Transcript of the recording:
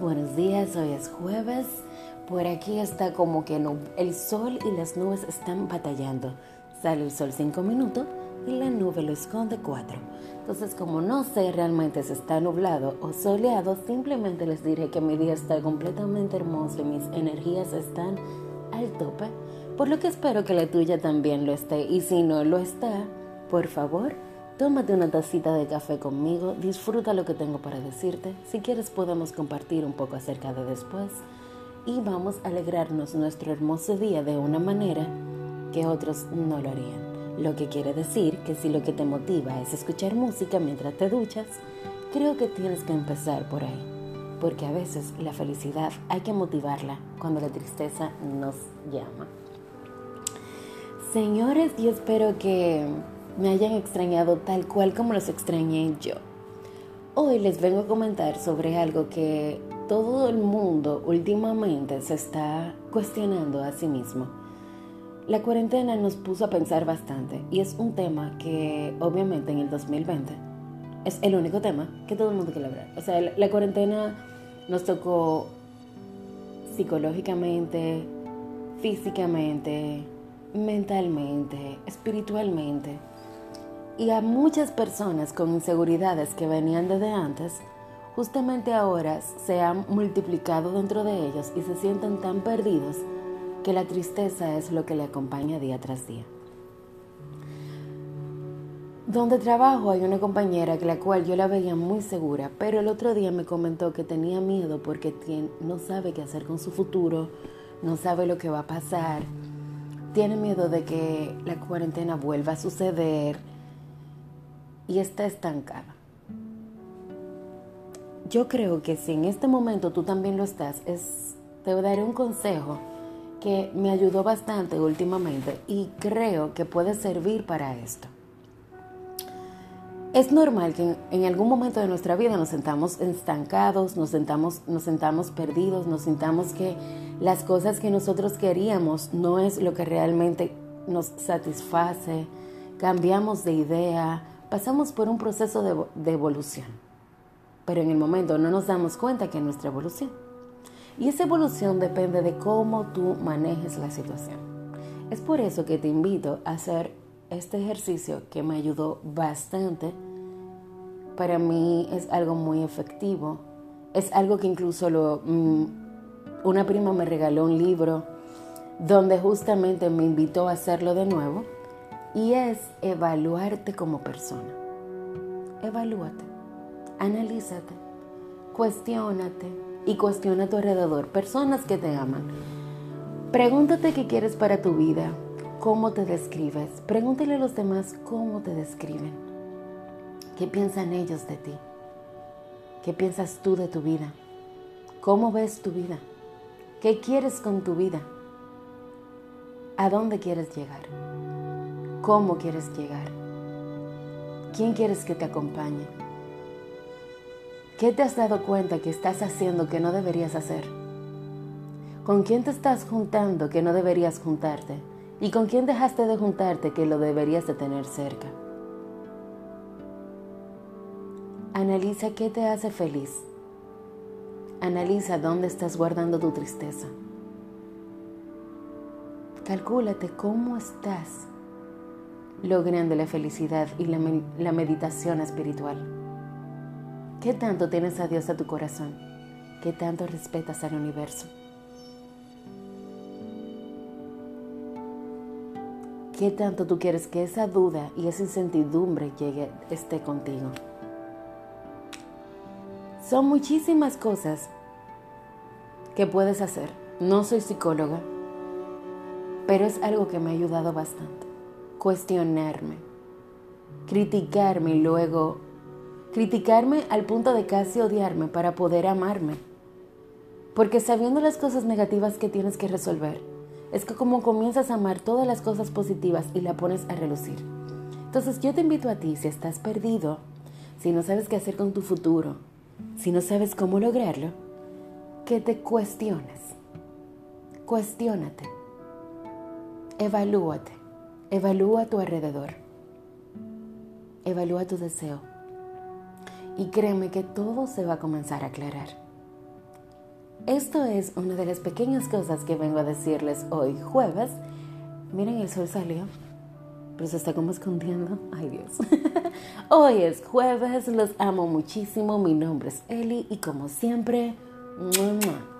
buenos días, hoy es jueves. Por aquí está como que el sol y las nubes están batallando. Sale el sol 5 minutos y la nube lo esconde 4. Entonces, como no sé realmente si está nublado o soleado, simplemente les diré que mi día está completamente hermoso y mis energías están al tope, por lo que espero que la tuya también lo esté. Y si no lo está, por favor, Tómate una tacita de café conmigo, disfruta lo que tengo para decirte. Si quieres podemos compartir un poco acerca de después y vamos a alegrarnos nuestro hermoso día de una manera que otros no lo harían. Lo que quiere decir que si lo que te motiva es escuchar música mientras te duchas, creo que tienes que empezar por ahí. Porque a veces la felicidad hay que motivarla cuando la tristeza nos llama. Señores, yo espero que me hayan extrañado tal cual como los extrañé yo. Hoy les vengo a comentar sobre algo que todo el mundo últimamente se está cuestionando a sí mismo. La cuarentena nos puso a pensar bastante y es un tema que obviamente en el 2020 es el único tema que todo el mundo quiere hablar. O sea, la, cuarentena nos tocó psicológicamente, físicamente, mentalmente, espiritualmente y a muchas personas con inseguridades que venían desde antes, justamente ahora se han multiplicado dentro de ellos y se sienten tan perdidos que la tristeza es lo que le acompaña día tras día. Donde trabajo hay una compañera que la cual yo la veía muy segura, pero el otro día me comentó que tenía miedo porque no sabe qué hacer con su futuro, no sabe lo que va a pasar, tiene miedo de que la cuarentena vuelva a suceder, y está estancada. Yo creo que si en este momento tú también lo estás, es, te daré un consejo que me ayudó bastante últimamente y creo que puede servir para esto. Es normal que en, algún momento de nuestra vida nos sentamos estancados, nos sentamos, nos sentamos perdidos, nos sintamos que las cosas que nosotros queríamos no es lo que realmente nos satisface, cambiamos de idea, pasamos por un proceso de, evolución, pero en el momento no nos damos cuenta que es nuestra evolución. Y esa evolución depende de cómo tú manejes la situación. Es por eso que te invito a hacer este ejercicio que me ayudó bastante. Para mí es algo muy efectivo. Es algo que incluso mm, una prima me regaló un libro donde justamente me invitó a hacerlo de nuevo y es evaluarte como persona. Evalúate, analízate, cuestiónate y cuestiona a tu alrededor, personas que te aman. Pregúntate qué quieres para tu vida, cómo te describes. Pregúntale a los demás cómo te describen. ¿Qué piensan ellos de ti? ¿Qué piensas tú de tu vida? ¿Cómo ves tu vida? ¿Qué quieres con tu vida? ¿A dónde quieres llegar? ¿Cómo quieres llegar? ¿Quién quieres que te acompañe? ¿Qué te has dado cuenta que estás haciendo que no deberías hacer? ¿Con quién te estás juntando que no deberías juntarte? ¿Y con quién dejaste de juntarte que lo deberías de tener cerca? Analiza qué te hace feliz. Analiza dónde estás guardando tu tristeza. Calcúlate cómo estás logrando la felicidad y la, la meditación espiritual. ¿Qué tanto tienes a Dios a tu corazón? ¿Qué tanto respetas al universo? ¿Qué tanto tú quieres que esa duda y esa incertidumbre llegue, esté contigo? Son muchísimas cosas que puedes hacer. No soy psicóloga, pero es algo que me ha ayudado bastante cuestionarme, criticarme y luego criticarme al punto de casi odiarme para poder amarme. Porque sabiendo las cosas negativas que tienes que resolver, es que como comienzas a amar todas las cosas positivas y la pones a relucir. Entonces yo te invito a ti, si estás perdido, si no sabes qué hacer con tu futuro, si no sabes cómo lograrlo, que te cuestiones. Cuestiónate. Evalúate. Evalúa tu alrededor. Evalúa tu deseo. Y créeme que todo se va a comenzar a aclarar. Esto es una de las pequeñas cosas que vengo a decirles hoy jueves. Miren, el sol salió, pero se está como escondiendo. Ay Dios. hoy es jueves, los amo muchísimo. Mi nombre es Eli y como siempre, ¡mua,